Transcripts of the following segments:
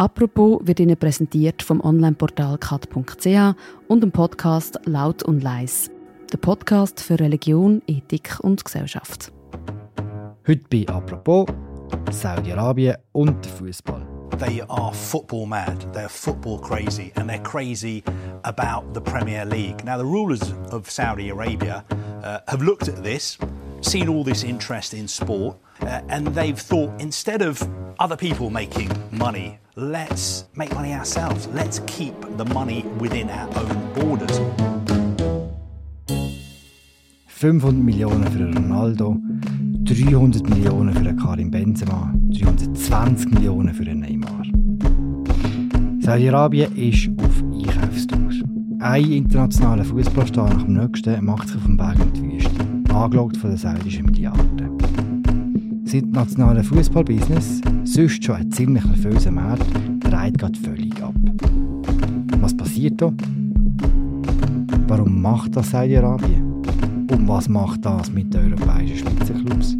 Apropos wird Ihnen präsentiert vom Onlineportal kat.ch und dem Podcast Laut und Leis. Der Podcast für Religion, Ethik und Gesellschaft. Heute bei Apropos Saudi-Arabien und Fußball. They are football mad, they're football crazy, and they're crazy about the Premier League. Now, the rulers of Saudi Arabia uh, have looked at this, seen all this interest in sport, uh, and they've thought instead of other people making money, let's make money ourselves. Let's keep the money within our own borders. 500 Millionen für Ronaldo, 300 Millionen für Karim Benzema, 320 Millionen für Neymar. Saudi-Arabien ist auf Einkaufstour. Ein internationaler Fußballstar nach dem nächsten macht sich auf dem Weg in die Wüste, angelockt von den saudischen Milliarden. Das internationale Fußballbusiness, sonst schon ein ziemlich nervöser Markt, dreht gerade völlig ab. Was passiert da? Warum macht das Saudi-Arabien? Und was macht das mit den europäischen Spitzenclubs?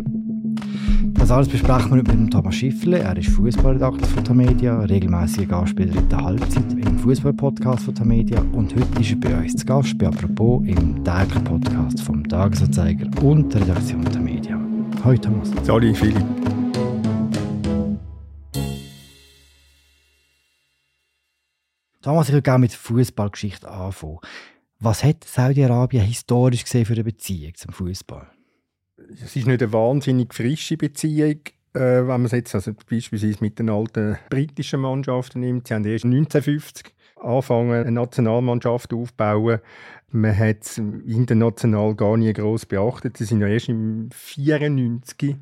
Das alles besprechen wir mit dem Thomas Schiffle. Er ist Fußballredakteur von Tamedia, regelmäßiger Gastspieler in der Halbzeit im Fußballpodcast von Tamedia und heute ist er bei uns zu Gast bei Apropos im täglichen Podcast vom Tagesanzeiger und der Redaktion Tamedia. Hallo Thomas. Salut Philipp. Thomas, ich würde gerne mit Fußballgeschichte anfangen. Was hat Saudi-Arabien historisch gesehen für eine Beziehung zum Fußball? Es ist nicht eine wahnsinnig frische Beziehung, äh, wenn man es jetzt also beispielsweise mit den alten britischen Mannschaften nimmt. Sie haben erst 1950 angefangen, eine Nationalmannschaft aufzubauen. Man hat es international gar nie groß beachtet. Sie sind ja erst im 94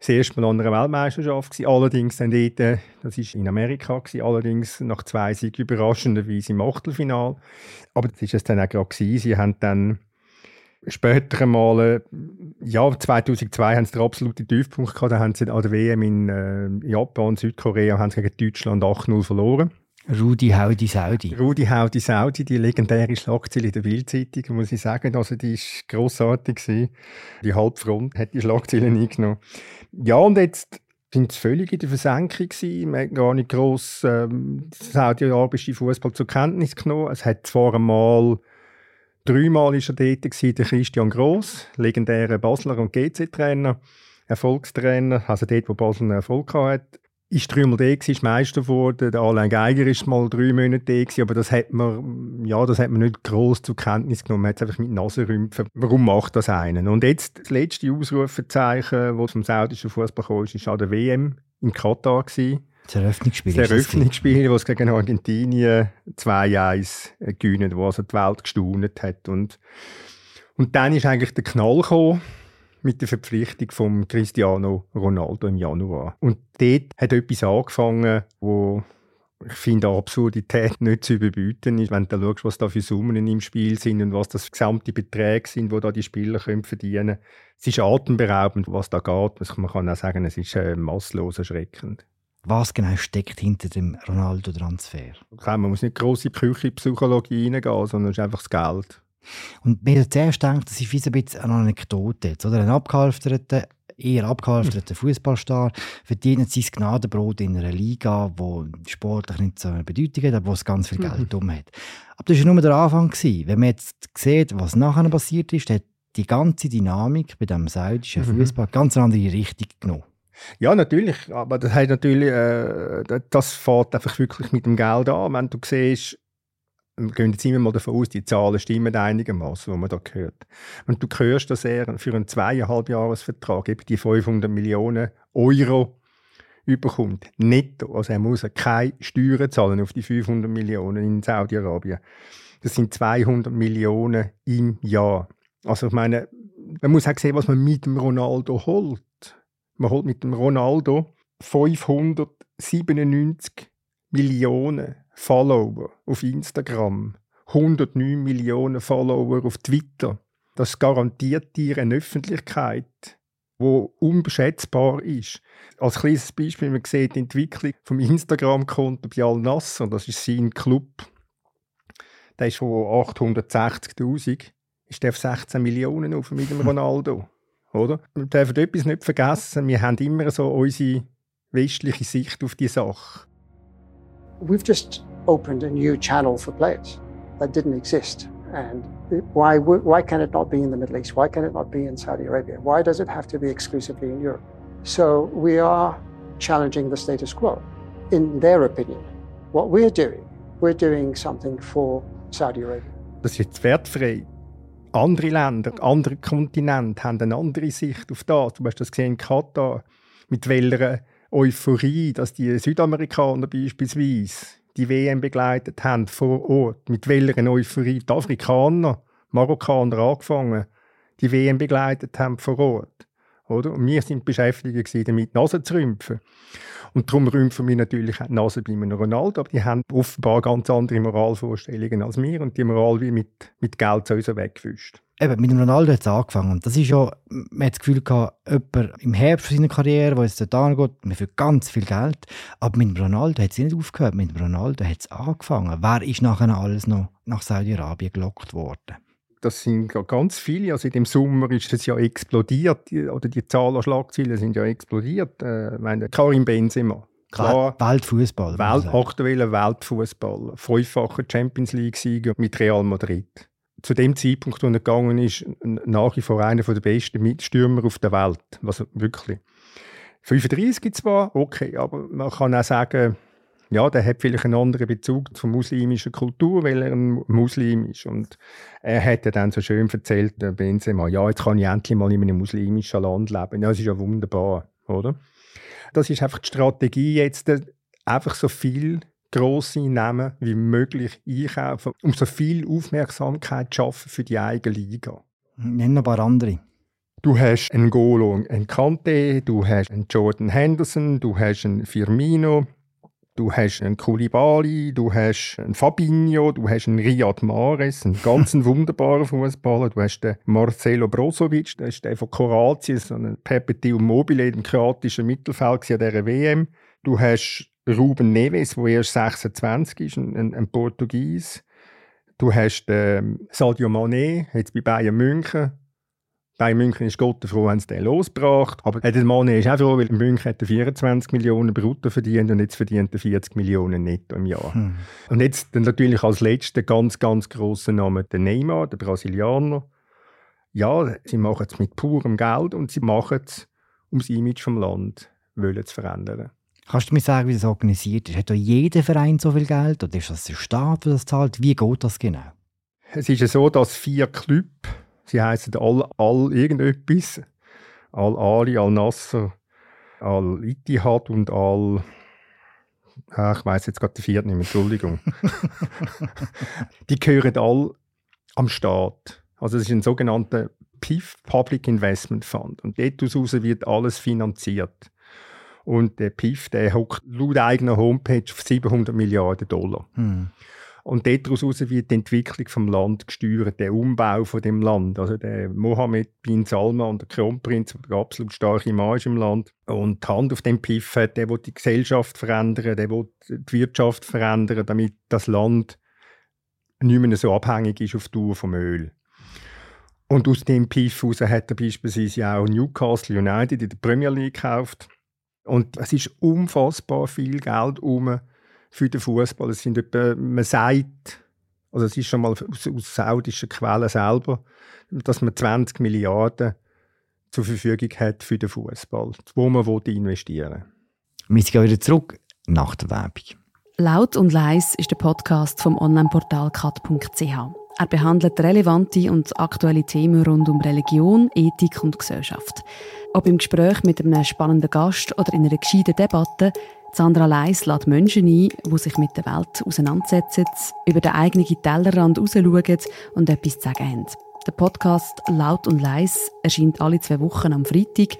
das erste Mal an einer Weltmeisterschaft gewesen. Allerdings dann dort, äh, das war in Amerika gewesen, allerdings nach zwei Siegen überraschenderweise im Achtelfinal. Aber das ist es dann auch gerade. Sie haben dann später einmal, äh, ja, 2002 haben sie den absoluten Tiefpunkt gehabt. Da haben sie an der WM in äh, Japan, Südkorea, haben sie gegen Deutschland 8-0 verloren. Rudi Haudi Saudi. Rudi Haudi Saudi, die legendäre Schlagzeile der Bildzeitung, muss ich sagen. Also die ist grossartig gewesen. Die Halbfront hat die Schlagzeile eingenommen. Ja, und jetzt sind sie völlig in der Versenkung gewesen. Man hat gar nicht gross ähm, saudi-arabische Fußball zur Kenntnis genommen. Es hat zwar einmal dreimal ist er dort der Christian Gross, legendärer Basler und GC-Trainer, Erfolgstrainer, also dort, wo Basel einen Erfolg hatte ist dreimal da ist Meister geworden. Der Alain Geiger ist mal drei Monate da aber das hat man, ja, das hat man nicht groß zur Kenntnis genommen. Man hat es einfach mit Nasenrümpfen. Warum macht das einen? Und jetzt das letzte Ausrufezeichen, das vom saudischen Fußball kam, ist an der WM in Katar gewesen. Das Eröffnungsspiel. Das Eröffnungsspiel, das gegen Argentinien 2-1 gewinnen, wo also die Welt gestaunet hat. Und, und dann ist eigentlich der Knall gekommen mit der Verpflichtung von Cristiano Ronaldo im Januar. Und dort hat etwas angefangen, wo ich finde, Absurdität nicht zu überbieten ist, wenn du schaust, was da für Summen im Spiel sind und was das gesamte Beträge sind, wo da die Spieler können verdienen können. Es ist atemberaubend, was da geht. Man kann auch sagen, es ist äh, masslos erschreckend. Was genau steckt hinter dem Ronaldo-Transfer? Man muss nicht grosse Psychologie reingehen, sondern es ist einfach das Geld. Und mir hat zuerst gedacht, das ist wie ein bisschen eine Anekdote. Jetzt, oder? Ein abgehalfterter, eher abgehalfterter Fußballstar verdient sein Gnadenbrot in einer Liga, wo sportlich nicht so eine Bedeutung hat, aber wo es ganz viel Geld mhm. um hat. Aber das war nur der Anfang. Gewesen. Wenn man jetzt sieht, was nachher passiert ist, hat die ganze Dynamik bei dem saudischen mhm. Fußball ganz andere Richtung genommen. Ja, natürlich, aber das hat natürlich, äh, das fährt einfach wirklich mit dem Geld an. Wenn du siehst, wir gehen jetzt immer mal davon aus, die Zahlen stimmen einigermaßen, die man da hört. Wenn du hörst, dass er für einen zweieinhalb Jahresvertrag eben die 500 Millionen Euro überkommt, netto, also er muss keine Steuern zahlen auf die 500 Millionen in Saudi-Arabien. Das sind 200 Millionen im Jahr. Also ich meine, man muss auch sehen, was man mit dem Ronaldo holt. Man holt mit dem Ronaldo 597 Millionen Follower auf Instagram, 109 Millionen Follower auf Twitter. Das garantiert dir eine Öffentlichkeit, wo unschätzbar ist. Als kleines Beispiel, man sieht die Entwicklung vom Instagram-Konto bei Al-Nasser, das ist sein Club. Der ist von 860'000, ist der auf 16 Millionen auf mit dem Ronaldo. Oder? Wir dürfen etwas nicht vergessen, wir haben immer so unsere westliche Sicht auf die Sache. we've just opened a new channel for players that didn't exist. And why, why can it not be in the Middle East? Why can it not be in Saudi Arabia? Why does it have to be exclusively in Europe? So we are challenging the status quo, in their opinion. What we're doing, we're doing something for Saudi Arabia. Das ist jetzt wertfrei. Andere Länder, andere Kontinente haben eine andere Sicht auf das. Du hast das gesehen in Katar, mit welcher Euphorie, dass die Südamerikaner beispielsweise die WM begleitet haben vor Ort, mit welcher Euphorie die Afrikaner, Marokkaner angefangen, die WM begleitet haben vor Ort. Oder? Und wir sind beschäftigt damit, Nase zu rümpfen. Und darum rümpfen wir natürlich die Nase bei einem Ronaldo, aber die haben offenbar ganz andere Moralvorstellungen als wir und die Moral wie mit, mit Geld so weggewischt. Eben, mit dem Ronaldo hat es angefangen. Das ist ja, man hat das Gefühl gehabt, jemand im Herbst seiner Karriere, wo es dort angeht, man für ganz viel Geld. Aber mit dem Ronaldo hat es nicht aufgehört. Mit dem Ronaldo hat es angefangen. Wer ist nachher alles noch nach Saudi-Arabien gelockt worden? Das sind ganz viele. Also in dem Sommer ist es ja explodiert. Oder die Zahl an Schlagzeilen sind ja explodiert. Äh, meine, Karim Benzema. Klar, Weltfußball. Welt, aktueller Weltfußball. Fünffacher Champions League-Sieger mit Real Madrid. Zu dem Zeitpunkt, wo er gegangen ist, nach wie vor einer der besten Mitstürmer auf der Welt. Also wirklich. 35 zwar, okay, aber man kann auch sagen, ja, der hat vielleicht einen anderen Bezug zur muslimischen Kultur, weil er ein Muslim ist. Und er hat dann so schön erzählt, der Benzema, ja, jetzt kann ich endlich mal in einem muslimischen Land leben. Ja, das ist ja wunderbar, oder? Das ist einfach die Strategie jetzt, einfach so viel grosse Namen wie möglich einkaufen, um so viel Aufmerksamkeit zu schaffen für die eigene Liga. Nenn noch ein paar andere. Du hast einen Golo, einen Kante, du hast einen Jordan Henderson, du hast einen Firmino, Du hast einen Koulibaly, du hast einen Fabinho, du hast einen Riyad Mahrez, einen ganz wunderbaren Fußballer. Du hast den Marcelo Brozovic, der ist der von Kroatien, so ein Perpetuum mobile im kroatischen Mittelfeld an dieser WM. Du hast Ruben Neves, der erst 26 ist, ein, ein, Portugies. Du hast ähm, Sadio Mané, jetzt bei Bayern München. Bei München ist Gott froh, wenn es den losgebracht. Aber der Mann ist auch froh, weil München hat 24 Millionen brutto verdient und jetzt verdient er 40 Millionen netto im Jahr. Hm. Und jetzt dann natürlich als letzter ganz, ganz grosser Name der Neymar, der Brasilianer. Ja, sie machen es mit purem Geld und sie machen es, um das Image vom Land wollen zu verändern. Kannst du mir sagen, wie das organisiert ist? Hat da jeder Verein so viel Geld oder ist das der Staat, der das zahlt? Wie geht das genau? Es ist ja so, dass vier Clubs Sie heißen all, all irgendetwas. Al Ali, Al Nasser, Al Ittihad und Al. Ah, ich weiß jetzt gerade die vierte nicht mehr, Entschuldigung. die gehören all am Staat. Also es ist ein sogenannter PIF, Public Investment Fund. Und daraus wird alles finanziert. Und der PIF, der hockt laut eigener Homepage auf 700 Milliarden Dollar. Hm. Und daraus wird die Entwicklung vom Land gesteuert, der Umbau von dem Land. Also der Mohammed bin Salman, der Kronprinz, der absolut starke ist im Land. Und die Hand auf dem Piff hat, der will die Gesellschaft verändern, der will die Wirtschaft verändern, damit das Land nicht mehr so abhängig ist auf Tour vom Öl. Und aus dem Piff heraus hat er beispielsweise auch Newcastle United in der Premier League gekauft. Und es ist unfassbar viel Geld um für den Fußball. Es sind etwa, man sagt, also es ist schon mal aus, aus saudischen Quellen selber, dass man 20 Milliarden zur Verfügung hat für den Fußball, wo man investieren will. Wir gehen wieder zurück nach der Werbung. Laut und leis ist der Podcast vom Onlineportal kat.ch. Er behandelt relevante und aktuelle Themen rund um Religion, Ethik und Gesellschaft. Ob im Gespräch mit einem spannenden Gast oder in einer gescheiten Debatte, Sandra Leis lädt Menschen ein, die sich mit der Welt auseinandersetzen, über den eigenen Tellerrand rausschauen und etwas zu sagen haben. Der Podcast Laut und Leis erscheint alle zwei Wochen am Freitag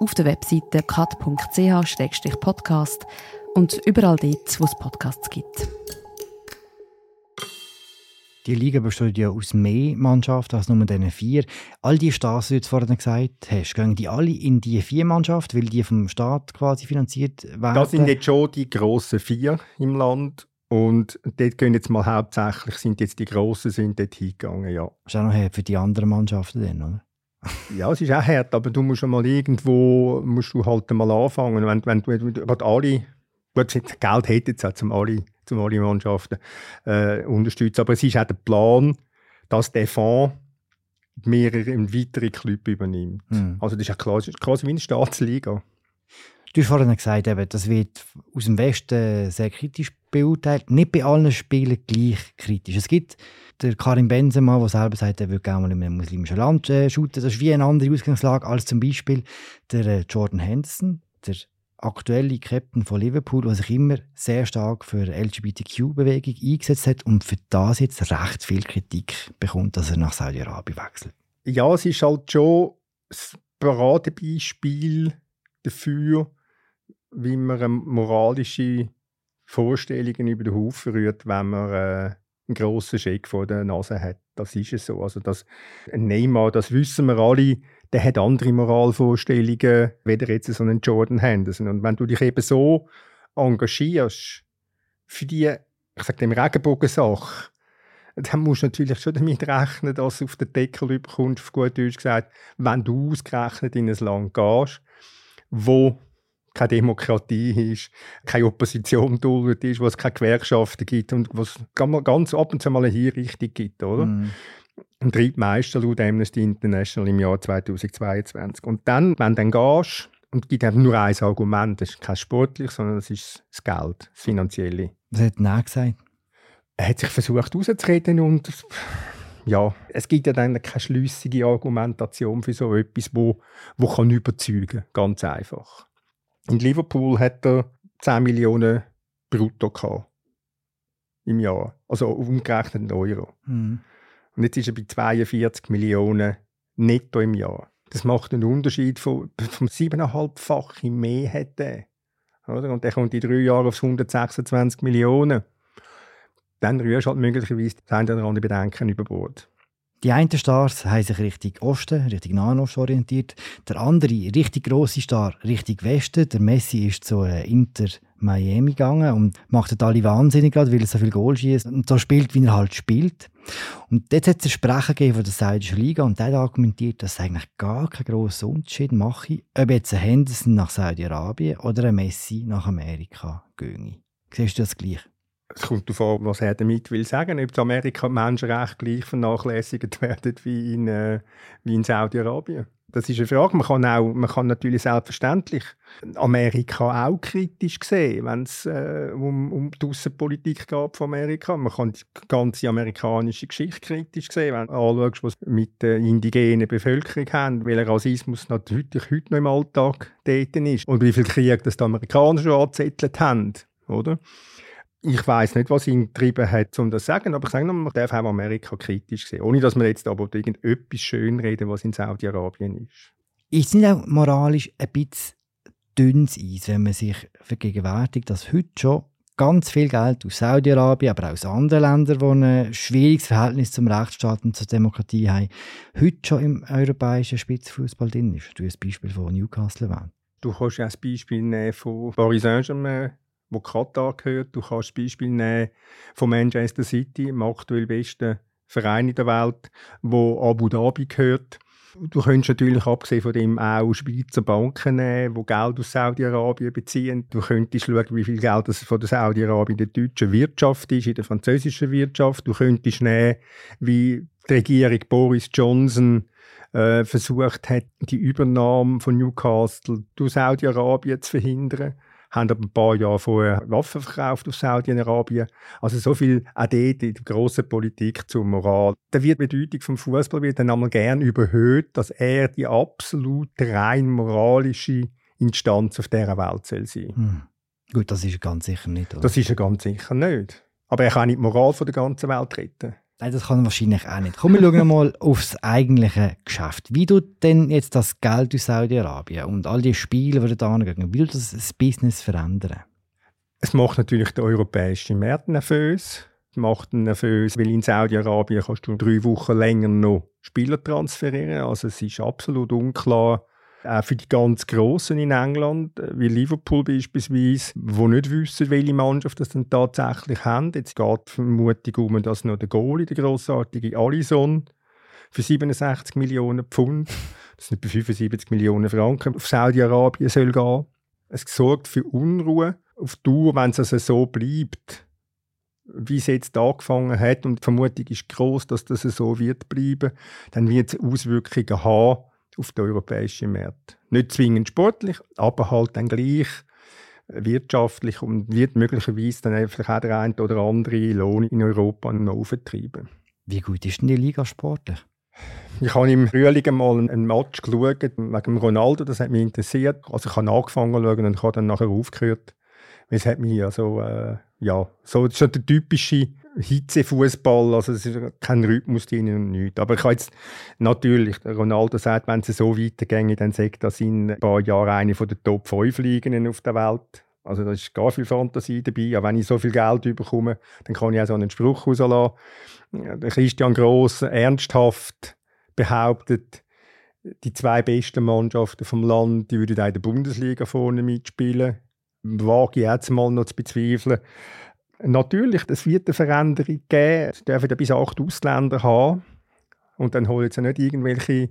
auf der Webseite kat.ch-podcast und überall dort, wo es Podcasts gibt. Die Liga besteht ja aus mehr Mannschaften als nur diesen vier. All die Stars, die du jetzt vorhin gesagt hast, gehen die alle in die vier Mannschaften, weil die vom Staat quasi finanziert werden? Das sind jetzt schon die grossen vier im Land. Und dort gehen jetzt mal hauptsächlich, sind jetzt die Grossen sind dort hingegangen, ja. Das ist auch noch hart für die anderen Mannschaften dann, oder? ja, es ist auch hart, aber du musst mal irgendwo, musst du halt mal anfangen. Wenn, wenn du, wenn du alle, gut, Geld hätte jetzt auch, um alle um alle Mannschaften äh, unterstützen. Aber es ist auch der Plan, dass der Fonds mehrere weitere Clubs übernimmt. Mhm. Also das ist ja quasi, quasi wie eine Staatsliga. Du hast vorhin gesagt, eben, das wird aus dem Westen sehr kritisch beurteilt. Nicht bei allen Spielen gleich kritisch. Es gibt der Karim Benzema, der selber sagt, er würde gerne mal in einem muslimischen Land äh, shooten. Das ist wie eine andere Ausgangslage als zum Beispiel der äh, Jordan Henderson, der aktuelle Captain von Liverpool, der sich immer sehr stark für die LGBTQ-Bewegung eingesetzt hat und für das jetzt recht viel Kritik bekommt, dass er nach Saudi-Arabien wechselt. Ja, es ist halt schon das Paradebeispiel dafür, wie man moralische Vorstellungen über den Haufen rührt, wenn man äh, einen grossen Scheck vor der Nase hat. Das ist es so. Also das, Neymar, das wissen wir alle, der hat andere Moralvorstellungen, weder jetzt so einen Jordan Henderson. Und wenn du dich eben so engagierst für die, ich sage dem Regenbogensache, dann musst du natürlich schon damit rechnen, dass du auf den Deckel überkommst, auf gut Deutsch gesagt, wenn du ausgerechnet in ein Land gehst, wo keine Demokratie ist, keine Opposition duldet ist, wo es keine Gewerkschaften gibt und wo es ganz ab und zu mal eine Hinrichtung gibt, oder? Mm. Und drittmeister laut Amnesty International im Jahr 2022. Und dann, wenn du dann gehst, und es gibt nur ein Argument, das ist kein sportlich, sondern das ist das Geld, das Finanzielle. Was hat er gesagt? Er hat sich versucht rauszureden und ja, es gibt ja dann keine schlüssige Argumentation für so etwas, wo, wo kann überzeugen, ganz einfach. In Liverpool hat er 10 Millionen brutto gehabt im Jahr, also umgerechnet in Euro. Mhm. Und jetzt ist er bei 42 Millionen netto im Jahr. Das macht einen Unterschied von, vom siebeneinhalbfachen mehr hätte. Oder? Und der kommt in drei Jahren auf 126 Millionen. Dann rührst du halt möglicherweise das eine oder andere Bedenken über Bord. Die einen Stars haben sich Richtung Osten, Richtung Nahen Osten orientiert. Der andere, richtig grosse Star, Richtung Westen. Der Messi ist zu äh, Inter Miami gegangen und macht alle wahnsinnig gerade, weil er so viel Goal schießt und so spielt, wie er halt spielt. Und dort hat es einen Sprecher gegeben von der Saudischen Liga und der hat argumentiert, dass es eigentlich gar keinen grossen Unterschied mache, ob jetzt ein Henderson nach Saudi-Arabien oder ein Messi nach Amerika ginge. Siehst du das gleich? Es kommt darauf an, was er damit will sagen, ob in Amerika Menschenrechte gleich vernachlässigt werden wie in, äh, wie in Saudi-Arabien. Das ist eine Frage. Man kann, auch, man kann natürlich selbstverständlich Amerika auch kritisch sehen, wenn es äh, um, um die Außenpolitik geht von Amerika. Man kann die ganze amerikanische Geschichte kritisch sehen, wenn du anschaust, was mit der indigenen Bevölkerung haben, weil Rassismus natürlich heute noch im Alltag dort ist und wie viel Krieg das die Amerikaner schon angezettelt haben. Oder? Ich weiß nicht, was ihn getrieben hat, um das zu sagen, aber ich sage noch, man darf auch Amerika kritisch sehen, ohne dass man jetzt aber irgendetwas schönreden, was in Saudi-Arabien ist. Ist es nicht auch moralisch ein bisschen dünnes Eis, wenn man sich vergegenwärtigt, dass heute schon ganz viel Geld aus Saudi-Arabien, aber auch aus anderen Ländern, die ein schwieriges Verhältnis zum Rechtsstaat und zur Demokratie haben, heute schon im europäischen Spitzenfußball drin ist. Du hast das Beispiel von Newcastle erwähnt. Du kannst ja das Beispiel nehmen von Paris Saint-Germain wo Katar gehört. Du kannst Beispiel nehmen von Manchester City, dem aktuell besten Verein in der Welt, wo Abu Dhabi gehört. Du könntest natürlich abgesehen von dem auch Schweizer Banken nehmen, die Geld aus Saudi-Arabien beziehen. Du könntest schauen, wie viel Geld das von der Saudi-Arabien in der deutschen Wirtschaft ist, in der französischen Wirtschaft. Du könntest nehmen, wie die Regierung Boris Johnson äh, versucht hat, die Übernahme von Newcastle durch Saudi-Arabien zu verhindern haben aber ein paar Jahre vorher Waffen verkauft auf Saudi-Arabien. Also so viel auch dort in der grossen Politik zur Moral. Da wird die Bedeutung vom Fußball wird dann einmal gern überhöht, dass er die absolut rein moralische Instanz auf dieser Welt soll sein. Hm. Gut, das ist er ganz sicher nicht. Oder? Das ist er ganz sicher nicht. Aber er kann nicht die Moral von der ganzen Welt retten. Nein, das kann wahrscheinlich auch nicht. Komm, wir schauen mal aufs eigentliche Geschäft. Wie tut denn jetzt das Geld aus Saudi-Arabien und all die Spiele, die da angehen, wie tut das das Business verändern? Es macht natürlich den europäischen Markt nervös. Es macht ihn nervös, weil in Saudi-Arabien kannst du drei Wochen länger noch Spieler transferieren. Also es ist absolut unklar, auch für die ganz Grossen in England, äh, wie Liverpool beispielsweise, wo nicht wissen, welche Mannschaft das dann tatsächlich haben. Jetzt geht die Vermutung um, dass noch der Goalie, der grossartige Allison, für 67 Millionen Pfund, das sind etwa 75 Millionen Franken, auf Saudi-Arabien soll gehen. Es sorgt für Unruhe auf Tour, wenn es also so bleibt wie es jetzt angefangen hat, und die Vermutung ist groß, dass das so wird bleiben, dann wird es Auswirkungen haben auf die europäischen Märkte. Nicht zwingend sportlich, aber halt dann gleich wirtschaftlich und wird möglicherweise dann einfach auch der eine oder andere Lohn in Europa noch auftreiben. Wie gut ist denn die Liga sportlich? Ich habe im Frühling mal einen Match geschaut wegen Ronaldo, das hat mich interessiert. Also ich habe angefangen zu schauen und habe dann nachher aufgehört. Es hat mich also, äh, ja, so, das ist der typische Hitzefußball, also es ist kein Rhythmus drin und nichts. Aber ich habe jetzt natürlich, Ronaldo sagt, wenn es so weitergeht, dann sagt das in ein paar Jahren eine von der Top 5 Ligen auf der Welt. Also da ist gar viel Fantasie dabei. Aber wenn ich so viel Geld bekomme, dann kann ich auch so einen Spruch rauslassen. Christian Gross ernsthaft behauptet, die zwei besten Mannschaften vom Land, die würden auch in der Bundesliga vorne mitspielen. Wage ich jetzt mal noch zu bezweifeln. Natürlich, es wird eine Veränderung geben. Es dürfen bis acht Ausländer haben. Und dann holen sie nicht irgendwelche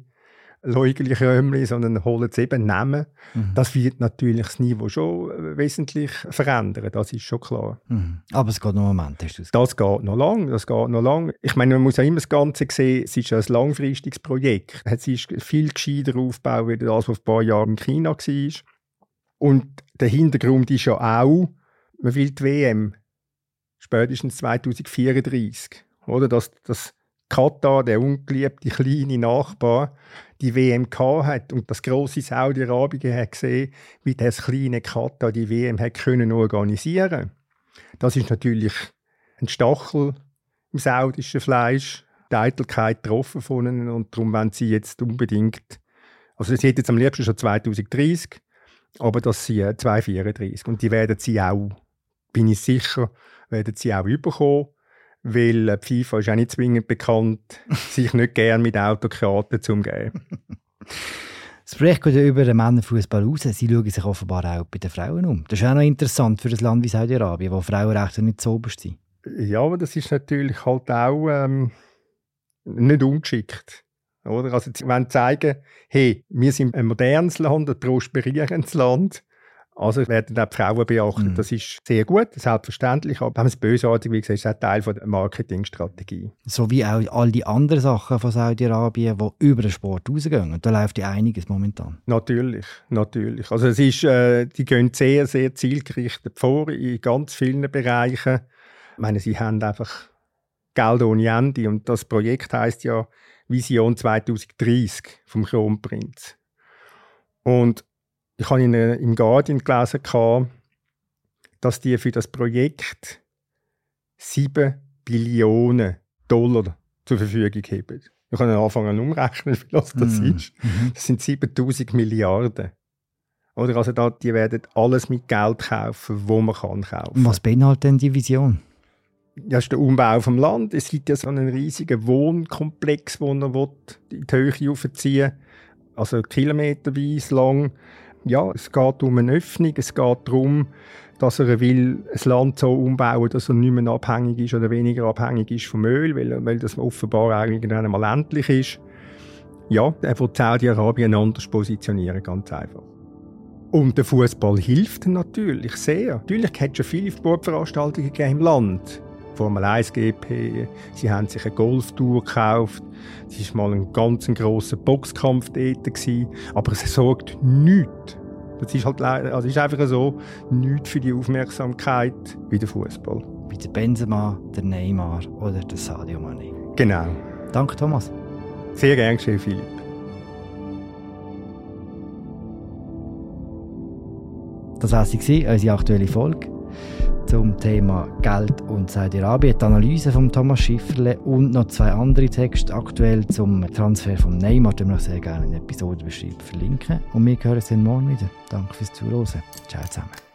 läugliche Römli, sondern holen sie eben Namen. Mhm. Das wird natürlich das Niveau schon äh, wesentlich verändern, das ist schon klar. Mhm. Aber es geht noch einen Moment, hast du es Das geht noch lang, das geht noch lang. Ich meine, man muss ja immer das Ganze sehen, es ist ein langfristiges Projekt. Es ist viel gescheiter aufgebaut, wie das, was vor ein paar Jahren in China war. Und der Hintergrund ist ja auch, man will die WM spätestens 2034. Oder? Dass, dass Katar, der ungeliebte kleine Nachbar, die WM hat und das große Saudi-Arabien hat gesehen, wie das kleine Katar die WM hat können organisieren. Das ist natürlich ein Stachel im saudischen Fleisch, die Eitelkeit getroffen von ihnen und darum wollen sie jetzt unbedingt, also sie hätten jetzt am liebsten schon 2030, aber das sind 2034 und die werden sie auch, bin ich sicher, werden sie auch überkommen weil äh, die FIFA ist auch nicht zwingend bekannt, sich nicht gerne mit Autokraten zu umgeben. Das Projekt geht ja über den Männerfußball raus. Sie schauen sich offenbar auch bei den Frauen um. Das ist auch noch interessant für ein Land wie Saudi-Arabien, wo Frauenrechte nicht so oberst sind. Ja, aber das ist natürlich halt auch ähm, nicht ungeschickt. Oder? Also, sie wollen zeigen, hey, wir sind ein modernes Land, ein prosperierendes Land. Also werden auch die Frauen beachtet. Mhm. Das ist sehr gut, selbstverständlich. Aber wenn man es bösartig wie gesagt, ist auch Teil der Marketingstrategie. So wie auch all die anderen Sachen von Saudi-Arabien, die über den Sport rausgehen. Und da läuft ja einiges momentan. Natürlich, natürlich. Also es ist, äh, die gehen sehr, sehr zielgerichtet vor in ganz vielen Bereichen. Ich meine, sie haben einfach Geld ohne Ende. Und das Projekt heißt ja Vision 2030 vom Kronprinz. Und ich habe in, im Guardian gelesen, dass die für das Projekt 7 Billionen Dollar zur Verfügung haben. Wir können anfangen umrechnen, wie viel das mm. ist. Mhm. Das sind 7000 Milliarden. Oder also da, die werden alles mit Geld kaufen, wo man kann kaufen. Was beinhaltet denn die Vision? Das ist der Umbau vom Land. Es gibt ja so einen riesigen Wohnkomplex, den er in die Höhe aufziehen will. Also kilometerweise lang ja, es geht um eine Öffnung, es geht darum, dass er will ein Land so umbauen, dass er nicht mehr abhängig ist oder weniger abhängig ist vom Öl, weil, weil das offenbar eigentlich einmal endlich ist. Ja, er will Saudi-Arabien anders positionieren, ganz einfach. Und der Fußball hilft natürlich sehr. Natürlich hat es schon viele Sportveranstaltungen im Land. Formel 1 GP, sie haben sich eine Golftour gekauft, es war mal ein ganz grosser Boxkampf dort, gewesen, aber es sorgt nichts. Das ist halt also ist einfach so, nichts für die Aufmerksamkeit wie der Fußball. Wie der Benzema, der Neymar oder der Sadio Mane. Genau. Danke, Thomas. Sehr gern geschehen, Philipp. Das war sie, unsere aktuelle Folge zum Thema Geld und Saudi-Arabien, die Analyse von Thomas Schifferle und noch zwei andere Texte aktuell zum Transfer von Neymar, die wir sehr gerne in der Episode verlinken. Und wir hören uns dann morgen wieder. Danke fürs Zuhören. Ciao zusammen.